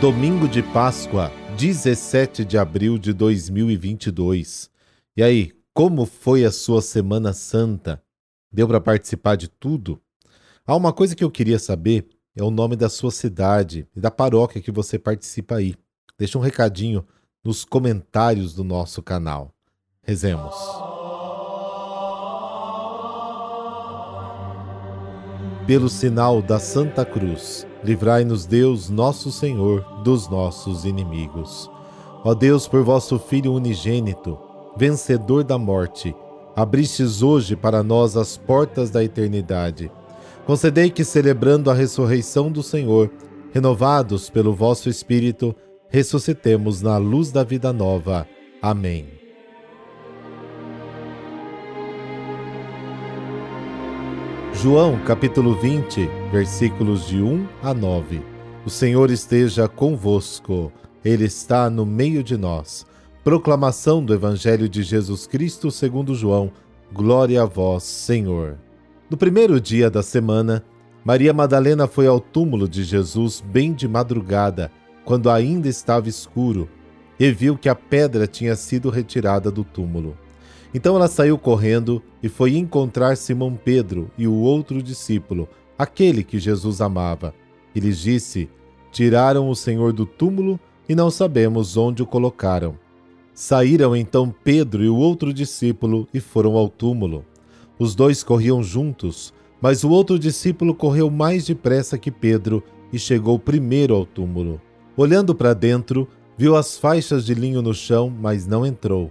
Domingo de Páscoa, 17 de abril de 2022. E aí, como foi a sua Semana Santa? Deu para participar de tudo? Há uma coisa que eu queria saber é o nome da sua cidade e da paróquia que você participa aí. Deixa um recadinho nos comentários do nosso canal. Rezemos. Pelo sinal da Santa Cruz, livrai-nos Deus, nosso Senhor, dos nossos inimigos. Ó Deus, por vosso Filho unigênito, vencedor da morte, abristes hoje para nós as portas da eternidade. Concedei que, celebrando a ressurreição do Senhor, renovados pelo vosso Espírito, ressuscitemos na luz da vida nova. Amém. João capítulo 20, versículos de 1 a 9. O Senhor esteja convosco, Ele está no meio de nós. Proclamação do Evangelho de Jesus Cristo segundo João. Glória a vós, Senhor. No primeiro dia da semana, Maria Madalena foi ao túmulo de Jesus bem de madrugada quando ainda estava escuro, e viu que a pedra tinha sido retirada do túmulo. Então ela saiu correndo e foi encontrar Simão Pedro e o outro discípulo, aquele que Jesus amava. E lhes disse: Tiraram o Senhor do túmulo e não sabemos onde o colocaram. Saíram então Pedro e o outro discípulo e foram ao túmulo. Os dois corriam juntos, mas o outro discípulo correu mais depressa que Pedro e chegou primeiro ao túmulo. Olhando para dentro, viu as faixas de linho no chão, mas não entrou.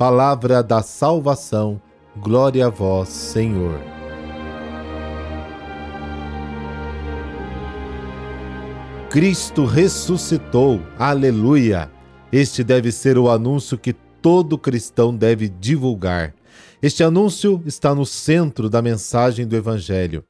Palavra da salvação, glória a vós, Senhor. Cristo ressuscitou, aleluia! Este deve ser o anúncio que todo cristão deve divulgar. Este anúncio está no centro da mensagem do Evangelho.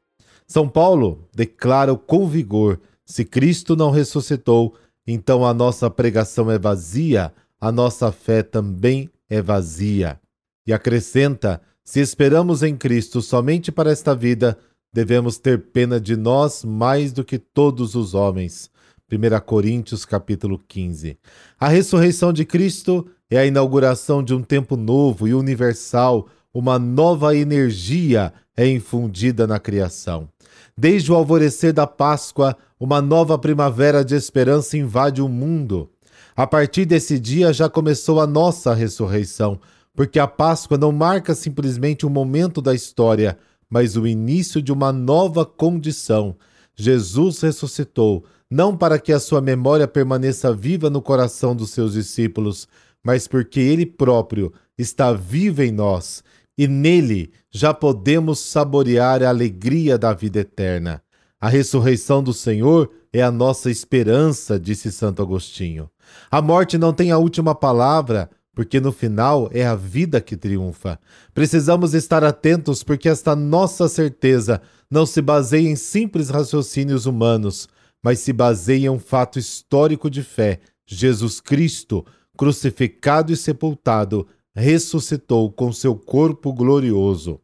São Paulo declara com vigor se Cristo não ressuscitou, então a nossa pregação é vazia, a nossa fé também é vazia. E acrescenta: se esperamos em Cristo somente para esta vida, devemos ter pena de nós mais do que todos os homens. 1 Coríntios capítulo 15. A ressurreição de Cristo é a inauguração de um tempo novo e universal, uma nova energia é infundida na criação. Desde o alvorecer da Páscoa, uma nova primavera de esperança invade o mundo. A partir desse dia já começou a nossa ressurreição, porque a Páscoa não marca simplesmente um momento da história, mas o início de uma nova condição. Jesus ressuscitou, não para que a sua memória permaneça viva no coração dos seus discípulos, mas porque ele próprio está vivo em nós e nele já podemos saborear a alegria da vida eterna. A ressurreição do Senhor é a nossa esperança, disse Santo Agostinho. A morte não tem a última palavra, porque no final é a vida que triunfa. Precisamos estar atentos porque esta nossa certeza não se baseia em simples raciocínios humanos, mas se baseia em um fato histórico de fé: Jesus Cristo, crucificado e sepultado, ressuscitou com seu corpo glorioso.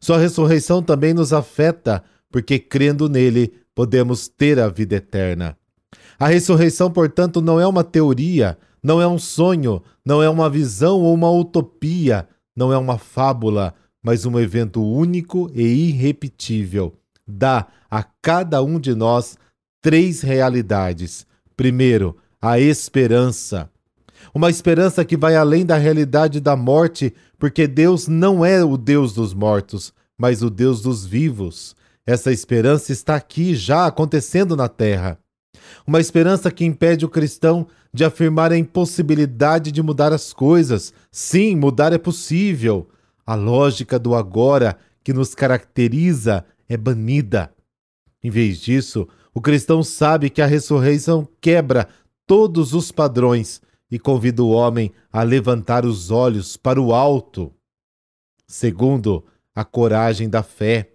Sua ressurreição também nos afeta porque crendo nele podemos ter a vida eterna. A ressurreição, portanto, não é uma teoria, não é um sonho, não é uma visão ou uma utopia, não é uma fábula, mas um evento único e irrepetível. Dá a cada um de nós três realidades. Primeiro, a esperança. Uma esperança que vai além da realidade da morte, porque Deus não é o Deus dos mortos, mas o Deus dos vivos. Essa esperança está aqui, já acontecendo na terra. Uma esperança que impede o cristão de afirmar a impossibilidade de mudar as coisas. Sim, mudar é possível. A lógica do agora que nos caracteriza é banida. Em vez disso, o cristão sabe que a ressurreição quebra todos os padrões e convida o homem a levantar os olhos para o alto. Segundo, a coragem da fé.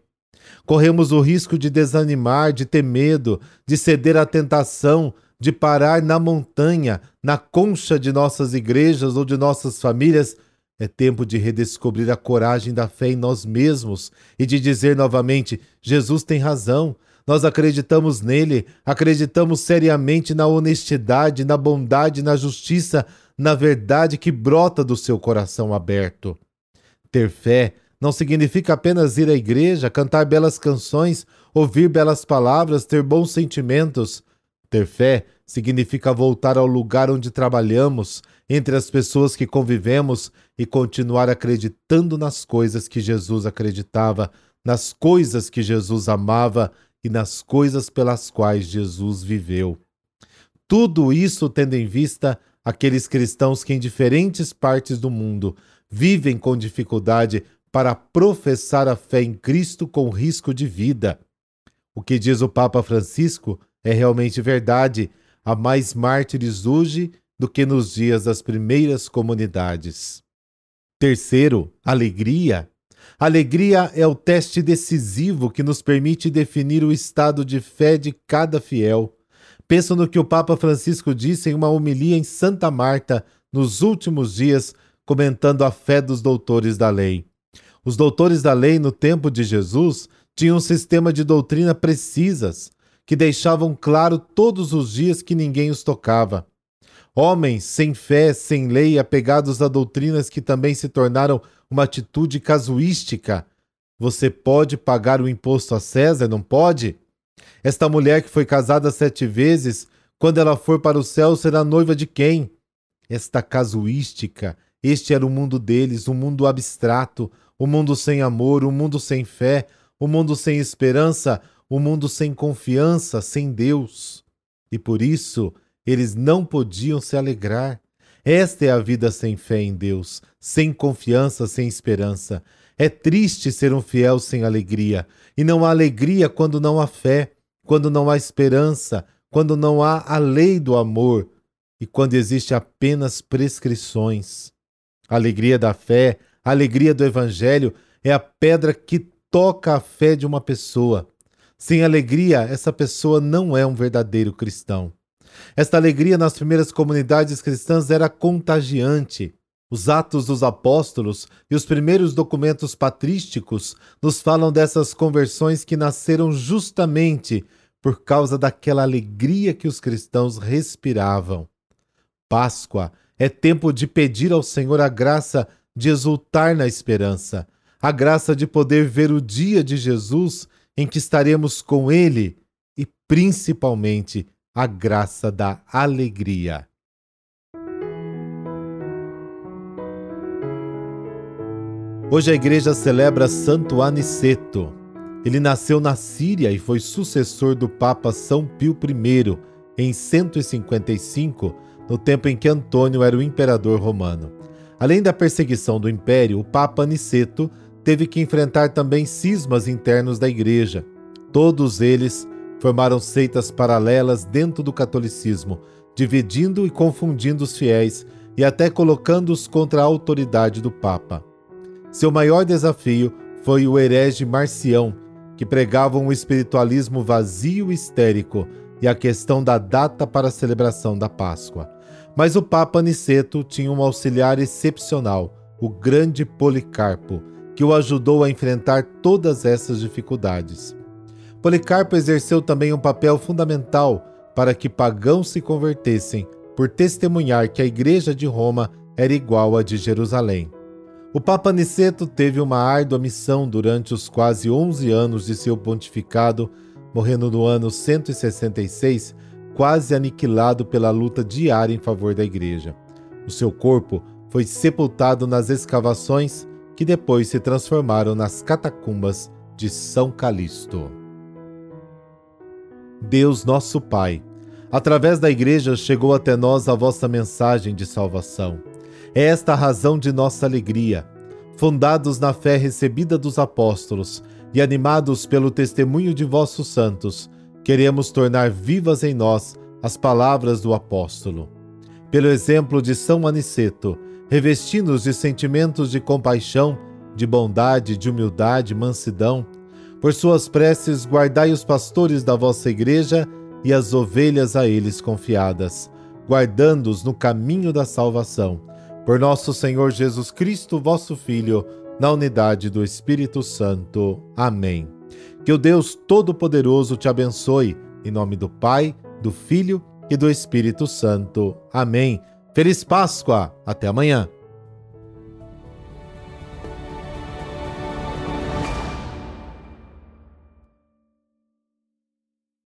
Corremos o risco de desanimar, de ter medo, de ceder à tentação, de parar na montanha, na concha de nossas igrejas ou de nossas famílias. É tempo de redescobrir a coragem da fé em nós mesmos e de dizer novamente: Jesus tem razão. Nós acreditamos nele, acreditamos seriamente na honestidade, na bondade, na justiça, na verdade que brota do seu coração aberto. Ter fé não significa apenas ir à igreja, cantar belas canções, ouvir belas palavras, ter bons sentimentos. Ter fé significa voltar ao lugar onde trabalhamos, entre as pessoas que convivemos e continuar acreditando nas coisas que Jesus acreditava, nas coisas que Jesus amava e nas coisas pelas quais Jesus viveu. Tudo isso tendo em vista aqueles cristãos que em diferentes partes do mundo vivem com dificuldade para professar a fé em Cristo com risco de vida. O que diz o Papa Francisco é realmente verdade. Há mais mártires hoje do que nos dias das primeiras comunidades. Terceiro, alegria. Alegria é o teste decisivo que nos permite definir o estado de fé de cada fiel. Penso no que o Papa Francisco disse em uma homilia em Santa Marta nos últimos dias, comentando a fé dos doutores da lei. Os doutores da lei no tempo de Jesus tinham um sistema de doutrina precisas, que deixavam claro todos os dias que ninguém os tocava. Homens sem fé, sem lei, apegados a doutrinas que também se tornaram uma atitude casuística. Você pode pagar o imposto a César, não pode? Esta mulher que foi casada sete vezes, quando ela for para o céu, será noiva de quem? Esta casuística, este era o mundo deles, um mundo abstrato, um mundo sem amor, um mundo sem fé, um mundo sem esperança, um mundo sem confiança, sem Deus. E por isso eles não podiam se alegrar. Esta é a vida sem fé em Deus, sem confiança, sem esperança. É triste ser um fiel sem alegria, e não há alegria quando não há fé, quando não há esperança, quando não há a lei do amor e quando existe apenas prescrições. A alegria da fé, a alegria do evangelho é a pedra que toca a fé de uma pessoa. Sem alegria, essa pessoa não é um verdadeiro cristão. Esta alegria nas primeiras comunidades cristãs era contagiante. Os Atos dos Apóstolos e os primeiros documentos patrísticos nos falam dessas conversões que nasceram justamente por causa daquela alegria que os cristãos respiravam. Páscoa é tempo de pedir ao Senhor a graça de exultar na esperança, a graça de poder ver o dia de Jesus em que estaremos com Ele e, principalmente, a graça da alegria. Hoje a igreja celebra Santo Aniceto. Ele nasceu na Síria e foi sucessor do Papa São Pio I em 155, no tempo em que Antônio era o imperador romano. Além da perseguição do império, o Papa Aniceto teve que enfrentar também cismas internos da Igreja. Todos eles formaram seitas paralelas dentro do catolicismo, dividindo e confundindo os fiéis e até colocando-os contra a autoridade do Papa. Seu maior desafio foi o herege Marcião, que pregava um espiritualismo vazio e histérico e a questão da data para a celebração da Páscoa. Mas o Papa Aniceto tinha um auxiliar excepcional, o grande Policarpo, que o ajudou a enfrentar todas essas dificuldades. Policarpo exerceu também um papel fundamental para que pagãos se convertessem, por testemunhar que a Igreja de Roma era igual à de Jerusalém. O Papa Niceto teve uma árdua missão durante os quase 11 anos de seu pontificado, morrendo no ano 166, quase aniquilado pela luta diária em favor da Igreja. O seu corpo foi sepultado nas escavações que depois se transformaram nas catacumbas de São Calixto. Deus nosso Pai, através da Igreja chegou até nós a vossa mensagem de salvação. É esta a razão de nossa alegria. Fundados na fé recebida dos apóstolos e animados pelo testemunho de vossos santos, queremos tornar vivas em nós as palavras do apóstolo. Pelo exemplo de São Aniceto, revestindo-os de sentimentos de compaixão, de bondade, de humildade, mansidão, por suas preces, guardai os pastores da vossa igreja e as ovelhas a eles confiadas, guardando-os no caminho da salvação. Por nosso Senhor Jesus Cristo, vosso Filho, na unidade do Espírito Santo. Amém. Que o Deus Todo-Poderoso te abençoe, em nome do Pai, do Filho e do Espírito Santo. Amém. Feliz Páscoa! Até amanhã.